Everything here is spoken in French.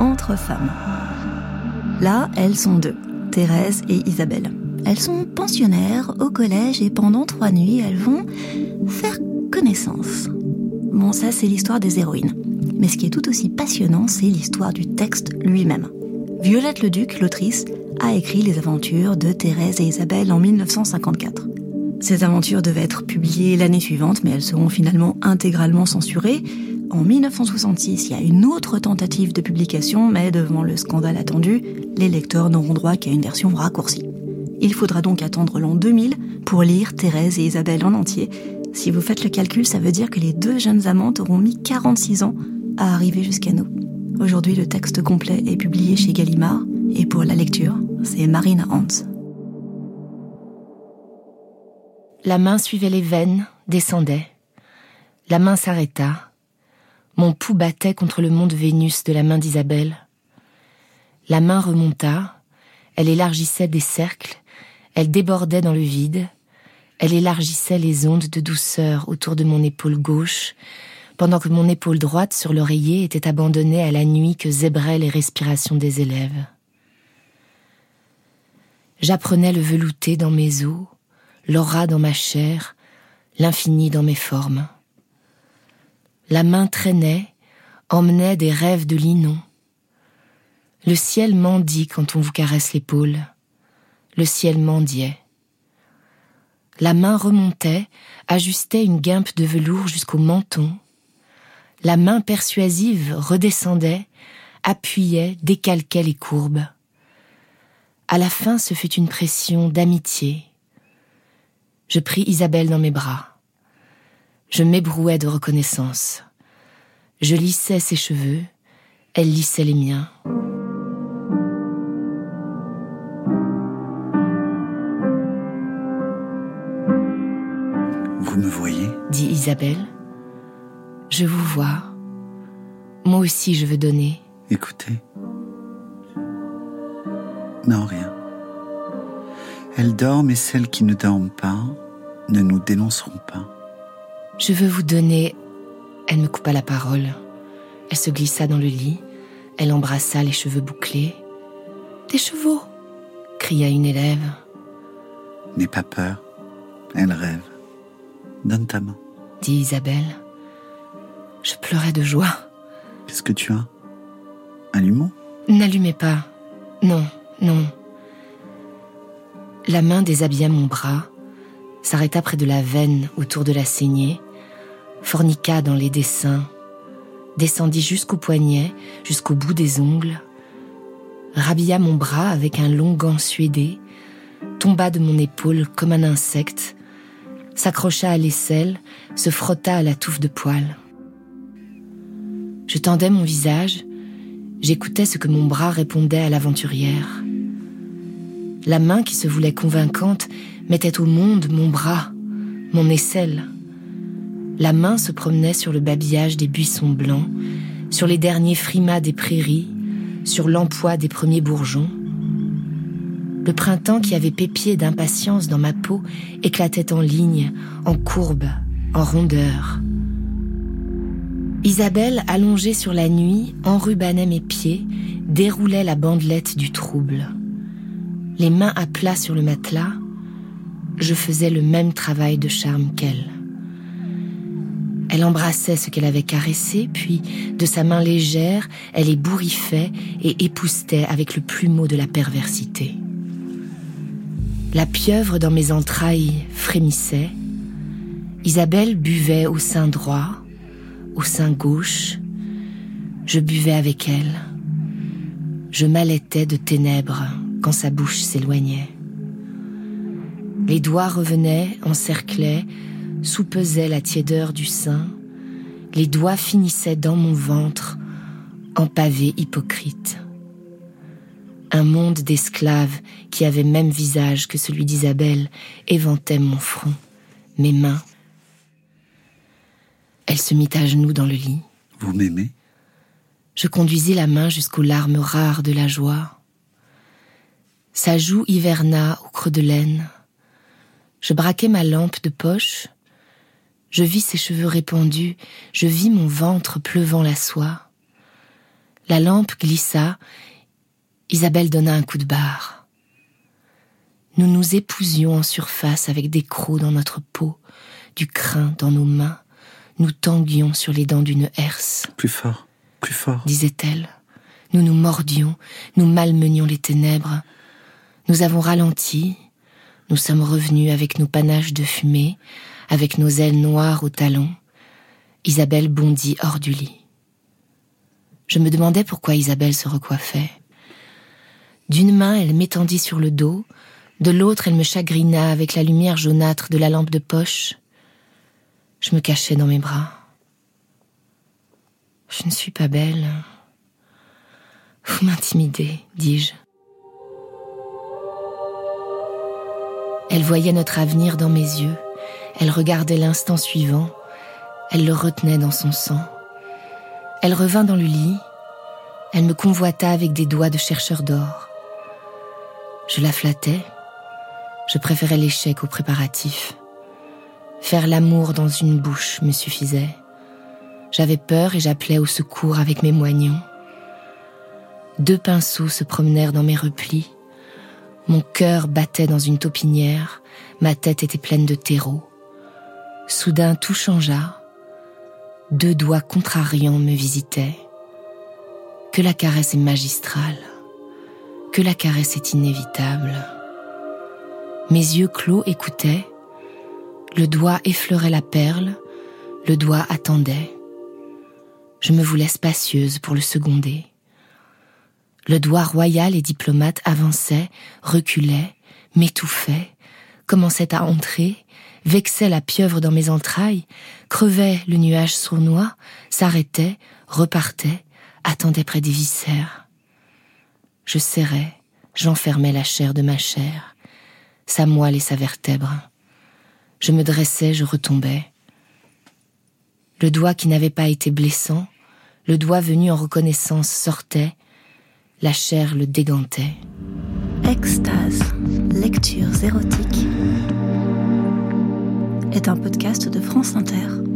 entre femmes. Là, elles sont deux, Thérèse et Isabelle. Elles sont pensionnaires au collège et pendant trois nuits, elles vont faire connaissance. Bon, ça, c'est l'histoire des héroïnes. Mais ce qui est tout aussi passionnant, c'est l'histoire du texte lui-même. Violette Leduc, l'autrice, a écrit les aventures de Thérèse et Isabelle en 1954. Ces aventures devaient être publiées l'année suivante, mais elles seront finalement intégralement censurées. En 1966, il y a une autre tentative de publication, mais devant le scandale attendu, les lecteurs n'auront droit qu'à une version raccourcie. Il faudra donc attendre l'an 2000 pour lire Thérèse et Isabelle en entier. Si vous faites le calcul, ça veut dire que les deux jeunes amantes auront mis 46 ans à arriver jusqu'à nous. Aujourd'hui, le texte complet est publié chez Gallimard, et pour la lecture, c'est Marine Hans. La main suivait les veines, descendait. La main s'arrêta. Mon pouls battait contre le monde Vénus de la main d'Isabelle. La main remonta, elle élargissait des cercles, elle débordait dans le vide, elle élargissait les ondes de douceur autour de mon épaule gauche, pendant que mon épaule droite sur l'oreiller était abandonnée à la nuit que zébraient les respirations des élèves. J'apprenais le velouté dans mes os, l'aura dans ma chair, l'infini dans mes formes. La main traînait, emmenait des rêves de linon. Le ciel mendie quand on vous caresse l'épaule. Le ciel mendiait. La main remontait, ajustait une guimpe de velours jusqu'au menton. La main persuasive redescendait, appuyait, décalquait les courbes. À la fin, ce fut une pression d'amitié. Je pris Isabelle dans mes bras. Je m'ébrouais de reconnaissance. Je lissais ses cheveux, elle lissait les miens. Vous me voyez? Dit Isabelle. Je vous vois. Moi aussi je veux donner. Écoutez. Non, rien. Elles dorment et celles qui ne dorment pas ne nous dénonceront pas. Je veux vous donner. Elle me coupa la parole. Elle se glissa dans le lit. Elle embrassa les cheveux bouclés. Des chevaux cria une élève. N'aie pas peur. Elle rêve. Donne ta main. dit Isabelle. Je pleurais de joie. Qu'est-ce que tu as? Allumons N'allumez pas. Non, non. La main déshabilla mon bras, s'arrêta près de la veine autour de la saignée, forniqua dans les dessins, descendit jusqu'au poignet, jusqu'au bout des ongles, rhabilla mon bras avec un long gant suédé, tomba de mon épaule comme un insecte, s'accrocha à l'aisselle, se frotta à la touffe de poils. Je tendais mon visage, j'écoutais ce que mon bras répondait à l'aventurière. La main qui se voulait convaincante mettait au monde mon bras, mon aisselle. La main se promenait sur le babillage des buissons blancs, sur les derniers frimas des prairies, sur l'emploi des premiers bourgeons. Le printemps qui avait pépié d'impatience dans ma peau éclatait en lignes, en courbes, en rondeurs. Isabelle, allongée sur la nuit, enrubanait mes pieds, déroulait la bandelette du trouble. Les mains à plat sur le matelas, je faisais le même travail de charme qu'elle. Elle embrassait ce qu'elle avait caressé, puis, de sa main légère, elle ébouriffait et époustait avec le plumeau de la perversité. La pieuvre dans mes entrailles frémissait. Isabelle buvait au sein droit, au sein gauche. Je buvais avec elle. Je m'allaitais de ténèbres quand sa bouche s'éloignait. Les doigts revenaient, encerclaient, soupesaient la tiédeur du sein. Les doigts finissaient dans mon ventre, en pavé hypocrite. Un monde d'esclaves qui avait même visage que celui d'Isabelle éventait mon front, mes mains, elle se mit à genoux dans le lit. Vous m'aimez? Je conduisis la main jusqu'aux larmes rares de la joie. Sa joue hiverna au creux de laine. Je braquai ma lampe de poche. Je vis ses cheveux répandus, je vis mon ventre pleuvant la soie. La lampe glissa, Isabelle donna un coup de barre. Nous nous épousions en surface avec des crocs dans notre peau, du crin dans nos mains. Nous tanguions sur les dents d'une herse. Plus fort, plus fort, disait-elle. Nous nous mordions, nous malmenions les ténèbres. Nous avons ralenti, nous sommes revenus avec nos panaches de fumée, avec nos ailes noires aux talons. Isabelle bondit hors du lit. Je me demandais pourquoi Isabelle se recoiffait. D'une main, elle m'étendit sur le dos, de l'autre, elle me chagrina avec la lumière jaunâtre de la lampe de poche. Je me cachais dans mes bras. Je ne suis pas belle. Vous m'intimidez, dis-je. Elle voyait notre avenir dans mes yeux. Elle regardait l'instant suivant. Elle le retenait dans son sang. Elle revint dans le lit. Elle me convoita avec des doigts de chercheur d'or. Je la flattais. Je préférais l'échec au préparatif. Faire l'amour dans une bouche me suffisait. J'avais peur et j'appelais au secours avec mes moignons. Deux pinceaux se promenèrent dans mes replis. Mon cœur battait dans une taupinière, ma tête était pleine de terreau. Soudain tout changea. Deux doigts contrariants me visitaient. Que la caresse est magistrale, que la caresse est inévitable. Mes yeux clos écoutaient, le doigt effleurait la perle, le doigt attendait. Je me voulais spacieuse pour le seconder. Le doigt royal et diplomate avançait, reculait, m'étouffait, commençait à entrer, vexait la pieuvre dans mes entrailles, crevait le nuage sournois, s'arrêtait, repartait, attendait près des viscères. Je serrais, j'enfermais la chair de ma chair, sa moelle et sa vertèbre. Je me dressais, je retombais. Le doigt qui n'avait pas été blessant, le doigt venu en reconnaissance sortait, la chair le dégantait. Extase, lectures érotiques, est un podcast de France Inter.